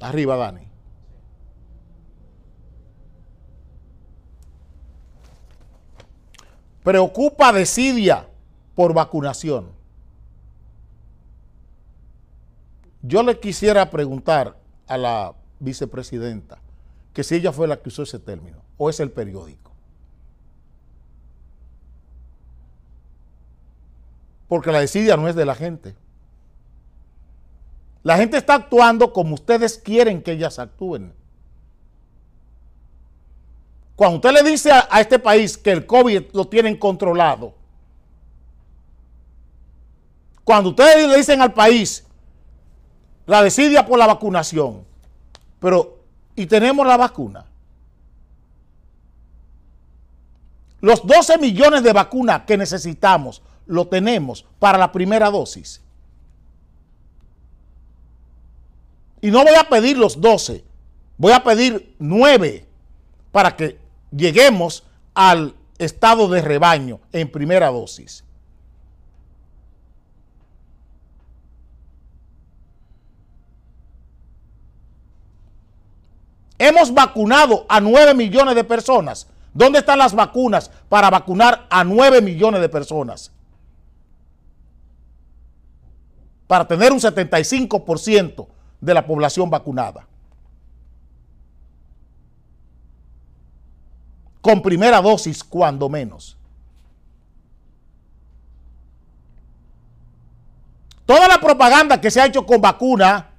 Arriba, Dani. Preocupa desidia por vacunación. Yo le quisiera preguntar a la vicepresidenta que si ella fue la que usó ese término o es el periódico. Porque la desidia no es de la gente. La gente está actuando como ustedes quieren que ellas actúen. Cuando usted le dice a, este país que el COVID lo tienen controlado, cuando ustedes le dicen al país la desidia por la vacunación, pero ¿y tenemos la vacuna? Los 12 millones de vacunas que necesitamos lo tenemos para la primera dosis. Y no voy a pedir los 12, voy a pedir 9 para que lleguemos al estado de rebaño en primera dosis. Hemos vacunado a 9 millones de personas. ¿Dónde están las vacunas para vacunar a 9 millones de personas? Para tener un 75% de la población vacunada. Con primera dosis, cuando menos. Toda la propaganda que se ha hecho con vacuna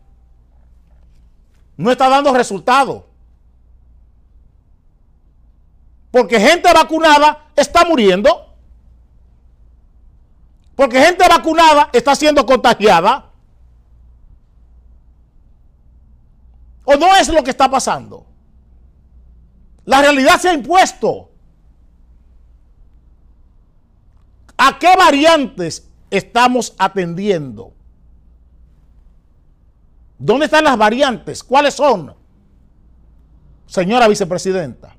no está dando resultado. Porque gente vacunada está muriendo. Porque gente vacunada está siendo contagiada. ¿O no es lo que está pasando? La realidad se ha impuesto. ¿A qué variantes estamos atendiendo? ¿Dónde están las variantes? ¿Cuáles son? Señora vicepresidenta.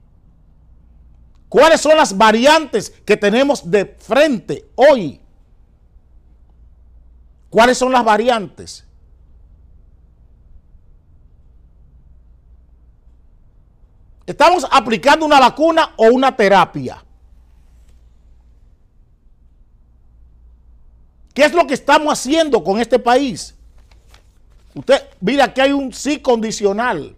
¿Cuáles son las variantes que tenemos de frente hoy? ¿Cuáles son las variantes? ¿Estamos aplicando una vacuna o una terapia? ¿Qué es lo que estamos haciendo con este país? Usted, mira, que hay un sí condicional.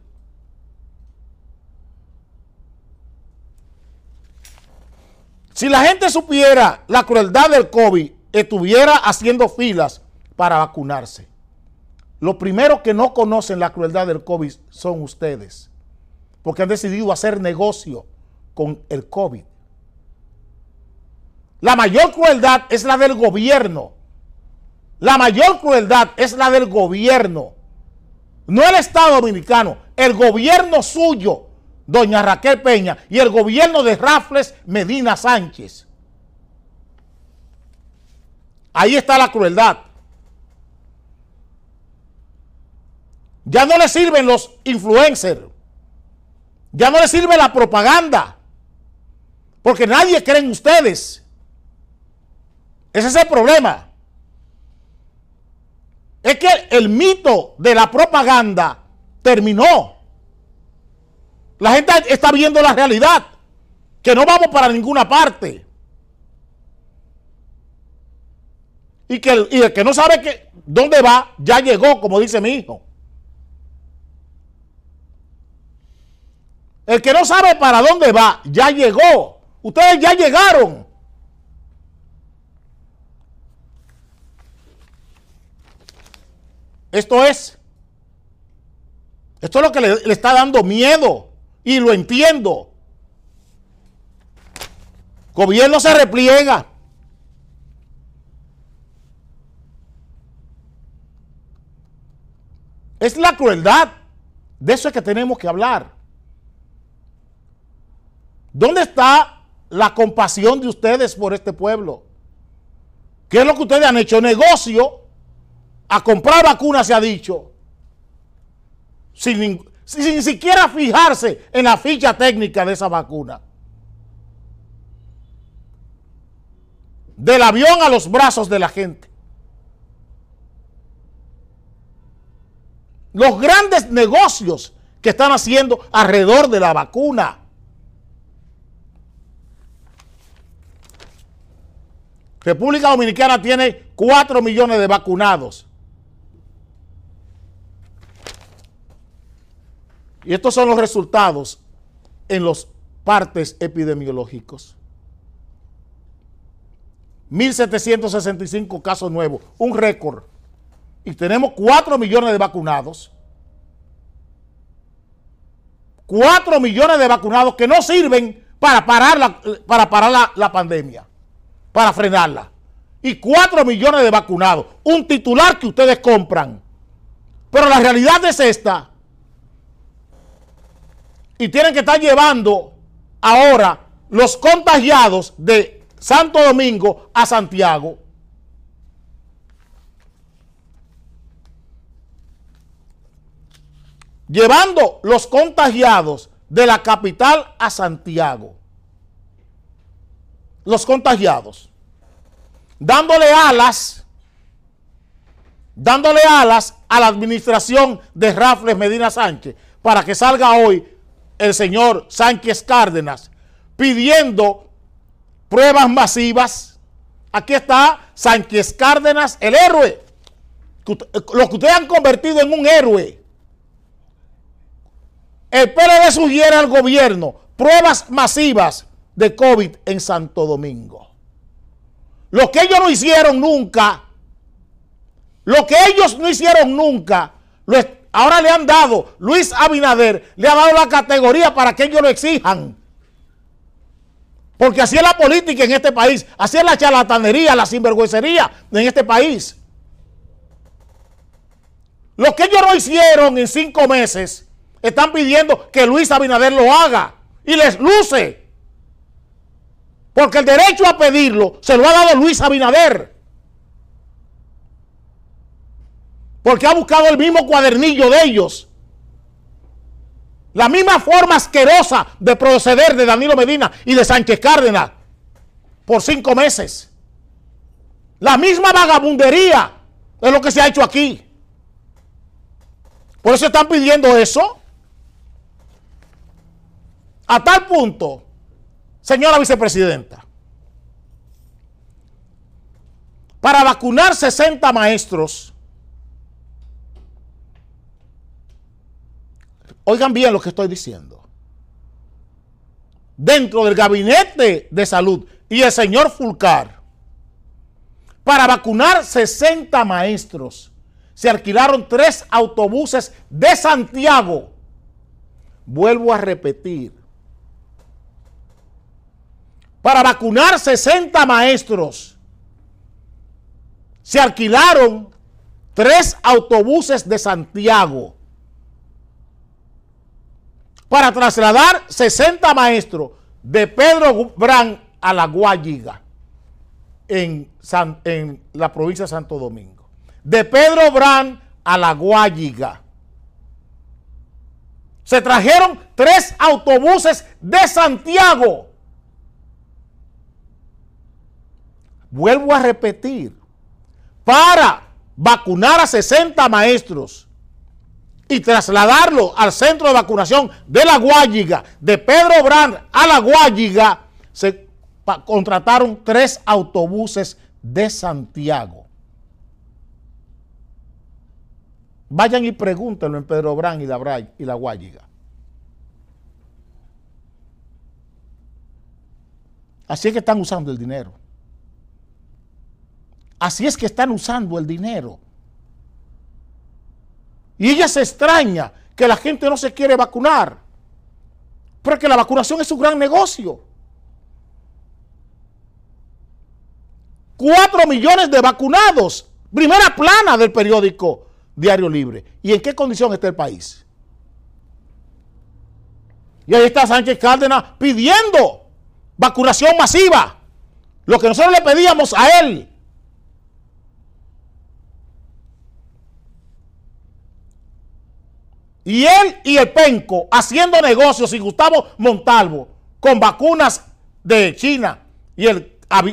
Si la gente supiera la crueldad del COVID, estuviera haciendo filas para vacunarse. Los primeros que no conocen la crueldad del COVID son ustedes porque han decidido hacer negocio con el COVID. La mayor crueldad es la del gobierno. La mayor crueldad es la del gobierno. No el Estado Dominicano, el gobierno suyo, doña Raquel Peña, y el gobierno de Rafles Medina Sánchez. Ahí está la crueldad. Ya no le sirven los influencers. Ya no le sirve la propaganda. Porque nadie cree en ustedes. Ese es el problema. Es que el mito de la propaganda terminó. La gente está viendo la realidad. Que no vamos para ninguna parte. Y que el que no sabe que, dónde va, ya llegó, como dice mi hijo. El que no sabe para dónde va, ya llegó. Ustedes ya llegaron. Esto es. Esto es lo que le, está dando miedo. Y lo entiendo. Gobierno se repliega. Es la crueldad. De eso es que tenemos que hablar. ¿Dónde está la compasión de ustedes por este pueblo? ¿Qué es lo que ustedes han hecho? Negocio a comprar vacunas, se ha dicho, sin, sin, siquiera fijarse en la ficha técnica de esa vacuna. Del avión a los brazos de la gente. los grandes negocios que están haciendo alrededor de la vacuna. República Dominicana tiene 4 millones de vacunados. Y estos son los resultados en los partes epidemiológicos. 1.765 casos nuevos, un récord. Y tenemos 4 millones de vacunados. 4 millones de vacunados que no sirven para parar la, para parar la, la pandemia, para frenarla. Y 4 millones de vacunados. Un titular que ustedes compran. Pero la realidad es esta. Y tienen que estar llevando ahora los contagiados de Santo Domingo a Santiago. Llevando los contagiados de la capital a Santiago. Los contagiados. Dándole alas, dándole alas a la administración de Rafles Medina Sánchez para que salga hoy el señor Sánchez Cárdenas pidiendo pruebas masivas. Aquí está Sánchez Cárdenas, el héroe. Lo que ustedes han convertido en un héroe. El PLD sugiere al gobierno pruebas masivas de COVID en Santo Domingo. Lo que ellos no hicieron nunca, lo que ellos no hicieron nunca, ahora le han dado, Luis Abinader le ha dado la categoría para que ellos lo exijan. Porque así es la política en este país, así es la charlatanería, la sinvergüencería en este país. Lo que ellos no hicieron en cinco meses, están pidiendo que Luis Abinader lo haga y les luce. Porque el derecho a pedirlo se lo ha dado Luis Abinader. Porque ha buscado el mismo cuadernillo de ellos. La misma forma asquerosa de proceder de Danilo Medina y de Sánchez Cárdenas por cinco meses. La misma vagabundería es lo que se ha hecho aquí. Por eso están pidiendo eso. A tal punto, señora vicepresidenta, para vacunar 60 maestros, Oigan bien lo que estoy diciendo. Dentro del gabinete de salud y el señor Fulcar, para vacunar 60 maestros, se alquilaron tres autobuses de Santiago. Vuelvo a repetir. Para vacunar 60 maestros, se alquilaron tres autobuses de Santiago para trasladar 60 maestros de Pedro Brán a la Guayiga en, la provincia de Santo Domingo. De Pedro Brán a la Guayiga. Se trajeron tres autobuses de Santiago. Vuelvo a repetir, para vacunar a 60 maestros y trasladarlo al centro de vacunación de la Guayiga, de Pedro Brand a la Guayiga, se contrataron tres autobuses de Santiago. Vayan y pregúntenlo en Pedro Brand y la, y. Así es que están usando el dinero. Así es que están usando el dinero. Y ella se extraña que la gente no se quiere vacunar. Porque la vacunación es un gran negocio. Cuatro millones de vacunados. Primera plana del periódico Diario Libre. ¿Y en qué condición está el país? Y ahí está Sánchez Cárdenas pidiendo vacunación masiva. Lo que nosotros le pedíamos a él Y él y el Penco haciendo negocios y Gustavo Montalvo con vacunas de China y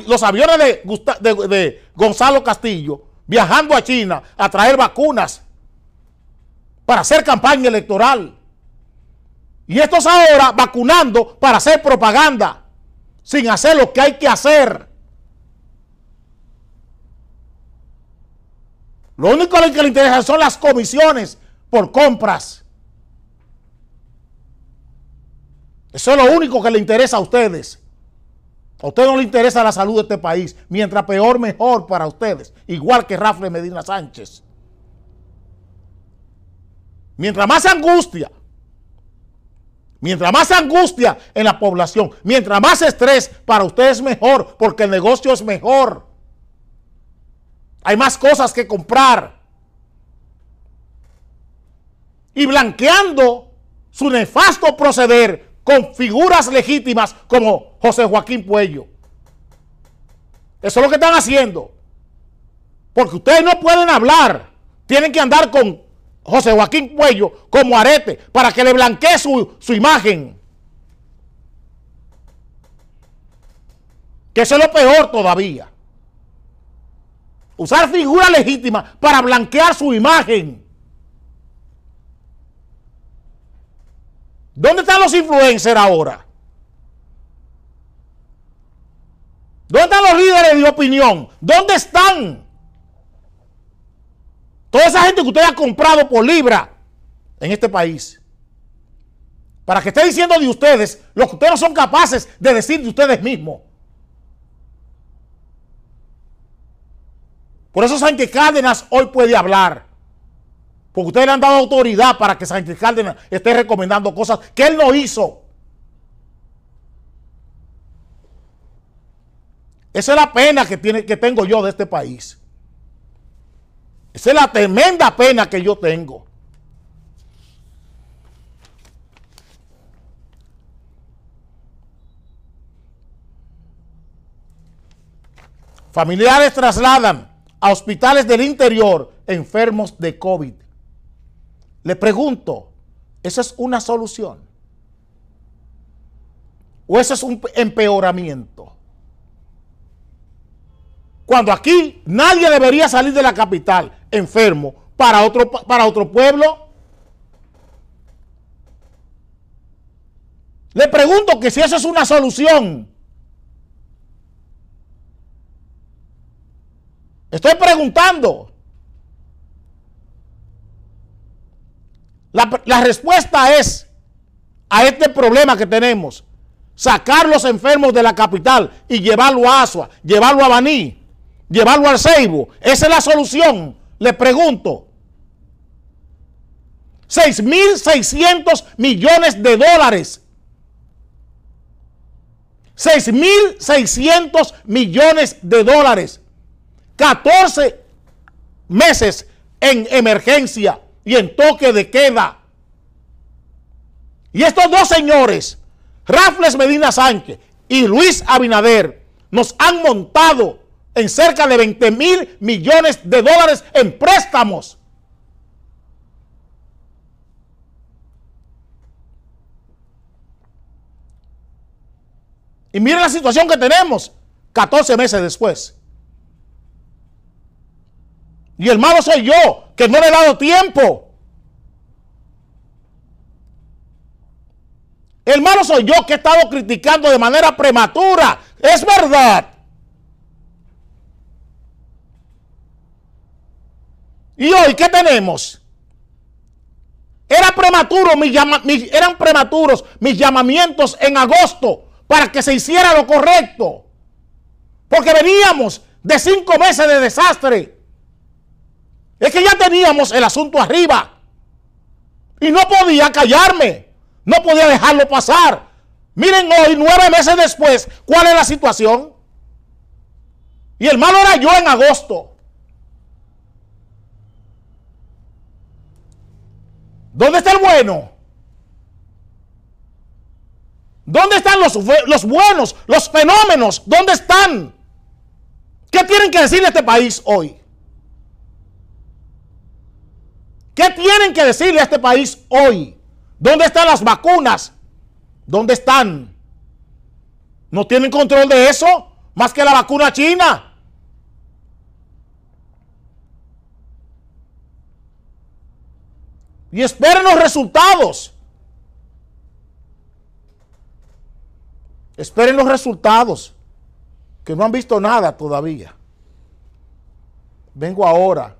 los aviones de, de Gonzalo Castillo viajando a China a traer vacunas para hacer campaña electoral. Y estos ahora vacunando para hacer propaganda, sin hacer lo que hay que hacer. Lo único que le interesa son las comisiones por compras. Eso es lo único que le interesa a ustedes. A ustedes no le interesa la salud de este país. Mientras peor, mejor para ustedes. Igual que Rafael Medina Sánchez. Mientras más angustia, mientras más angustia en la población, mientras más estrés, para ustedes mejor, porque el negocio es mejor. Hay más cosas que comprar. Y blanqueando su nefasto proceder con figuras legítimas como José Joaquín Puello. Eso es lo que están haciendo. Porque ustedes no pueden hablar. Tienen que andar con José Joaquín Puello como arete para que le blanquee su, su imagen. Que eso es lo peor todavía. Usar figuras legítimas para blanquear su imagen. ¿Dónde están los influencers ahora? ¿Dónde están los líderes de opinión? ¿Dónde están? Toda esa gente que usted ha comprado por libra en este país. Para que esté diciendo de ustedes lo que ustedes no son capaces de decir de ustedes mismos. Por eso Sánchez Cárdenas hoy puede hablar. Porque ustedes le han dado autoridad para que Sánchez Cárdenas esté recomendando cosas que él no hizo. Esa es la pena que, tiene, que tengo yo de este país. Esa es la tremenda pena que yo tengo. Familiares trasladan a hospitales del interior enfermos de COVID. Le pregunto, ¿esa es una solución? ¿O eso es un empeoramiento? Cuando aquí nadie debería salir de la capital enfermo para otro, para otro pueblo. Le pregunto que si eso es una solución. Estoy preguntando. La, respuesta es a este problema que tenemos. Sacar los enfermos de la capital y llevarlo a Asua, llevarlo a Baní, llevarlo al Ceibo. Esa es la solución. Le pregunto. 6.600 millones de dólares. 6.600 millones de dólares. 14 meses en emergencia y en toque de queda. Y estos dos señores, Rafles Medina Sánchez y Luis Abinader, nos han montado en cerca de 20 mil millones de dólares en préstamos. Y miren la situación que tenemos 14 meses después. Y el malo soy yo, que no le he dado tiempo. El malo soy yo que he estado criticando de manera prematura. Es verdad. Y hoy, ¿qué tenemos? Era prematuro, eran prematuros mis llamamientos en agosto para que se hiciera lo correcto. Porque veníamos de cinco meses de desastre. Es que ya teníamos el asunto arriba. Y no podía callarme. No podía dejarlo pasar. Miren hoy, nueve meses después, cuál es la situación. Y el malo era yo en agosto. ¿Dónde está el bueno? ¿Dónde están los, los buenos, los fenómenos? ¿Dónde están? ¿Qué tienen que decir de este país hoy? ¿Qué tienen que decirle a este país hoy? ¿Dónde están las vacunas? ¿Dónde están? ¿No tienen control de eso? Más que la vacuna china. Y esperen los resultados. Esperen los resultados, que no han visto nada todavía. Vengo ahora